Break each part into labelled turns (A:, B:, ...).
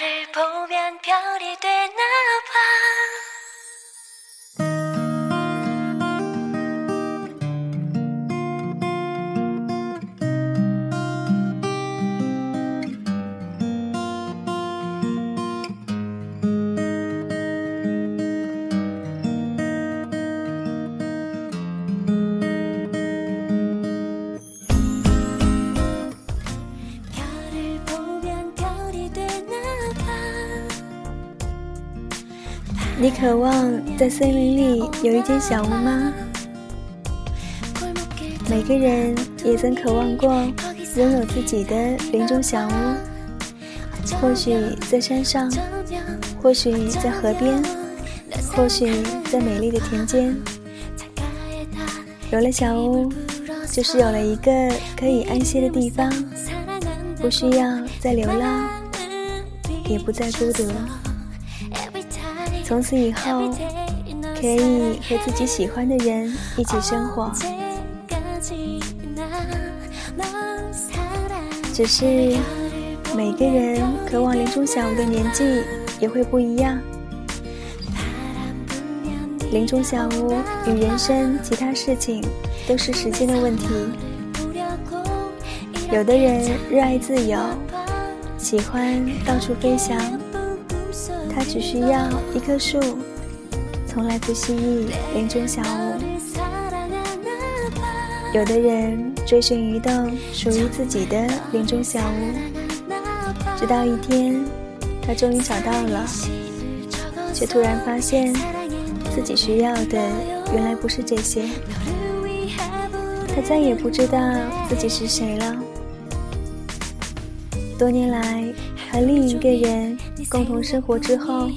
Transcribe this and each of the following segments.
A: 너를 보면 별이 되나 봐. 你渴望在森林里有一间小屋吗？每个人也曾渴望过拥有自己的林中小屋，或许在山上，或许在河边，或许在美丽的田间。有了小屋，就是有了一个可以安歇的地方，不需要再流浪，也不再孤独。从此以后，可以和自己喜欢的人一起生活。只是每个人渴望林中小屋的年纪也会不一样。林中小屋与人生其他事情都是时间的问题。有的人热爱自由，喜欢到处飞翔。他只需要一棵树，从来不蜥蜴林中小屋。有的人追寻一栋属于自己的林中小屋，直到一天，他终于找到了，却突然发现自己需要的原来不是这些。他再也不知道自己是谁了。多年来。和另一个人共同生活之后，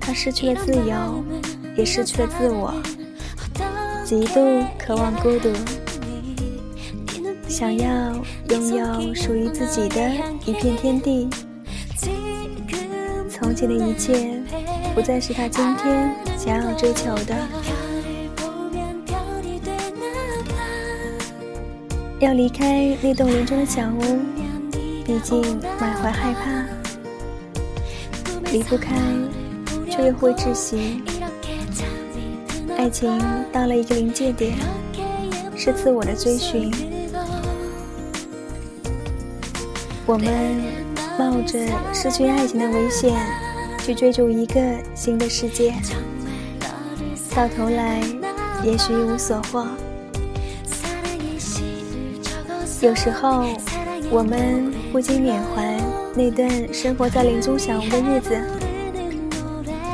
A: 他失去了自由，也失去了自我，极度渴望孤独，想要拥有属于自己的一片天地。从前的一切，不再是他今天想要追求的。要离开那栋林中的小屋。毕竟满怀害怕，离不开，却又会窒息。爱情到了一个临界点，是自我的追寻。我们冒着失去爱情的危险，去追逐一个新的世界，到头来也许一无所获。有时候。我们不禁缅怀那段生活在林中小屋的日子，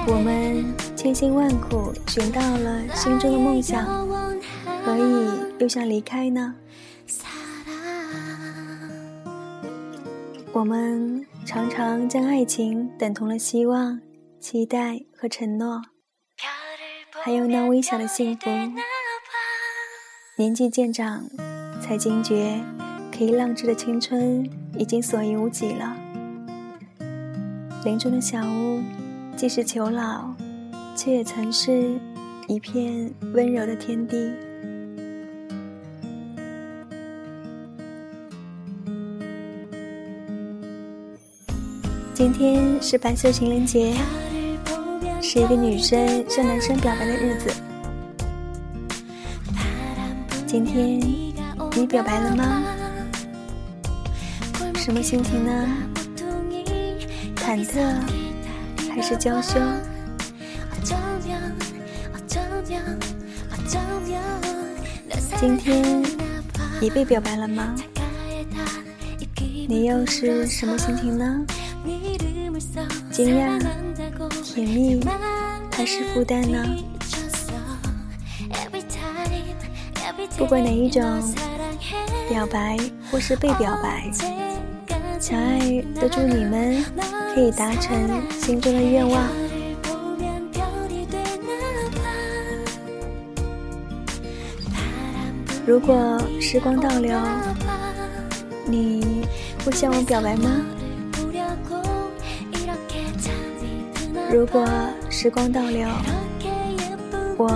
A: 我们千辛万苦寻到了心中的梦想，何以又想离开呢？我们常常将爱情等同了希望、期待和承诺，还有那微小的幸福。年纪渐长，才惊觉。可以浪掷的青春已经所余无几了。林中的小屋，既是囚牢，却也曾是一片温柔的天地。今天是白色情人节，是一个女生向男生表白的日子。今天你表白了吗？什么心情呢？忐忑还是娇羞？今天你被表白了吗？你又是什么心情呢？惊讶、甜蜜还是负担呢？不管哪一种，表白或是被表白。小爱都祝你们可以达成心中的愿望。如果时光倒流，你会向我表白吗？如果时光倒流，我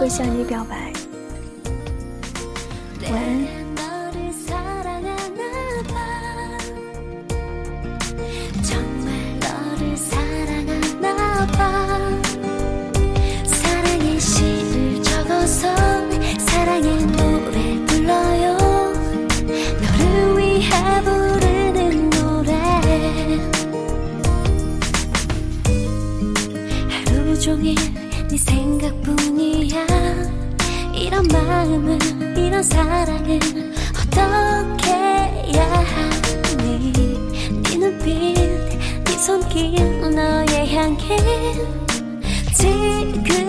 A: 会向你表白。晚安。
B: 생각뿐이야. 이런 마음을 이런 사랑을 어떻게 해야 하니? 네 눈빛 네 손길 너의 향기 지금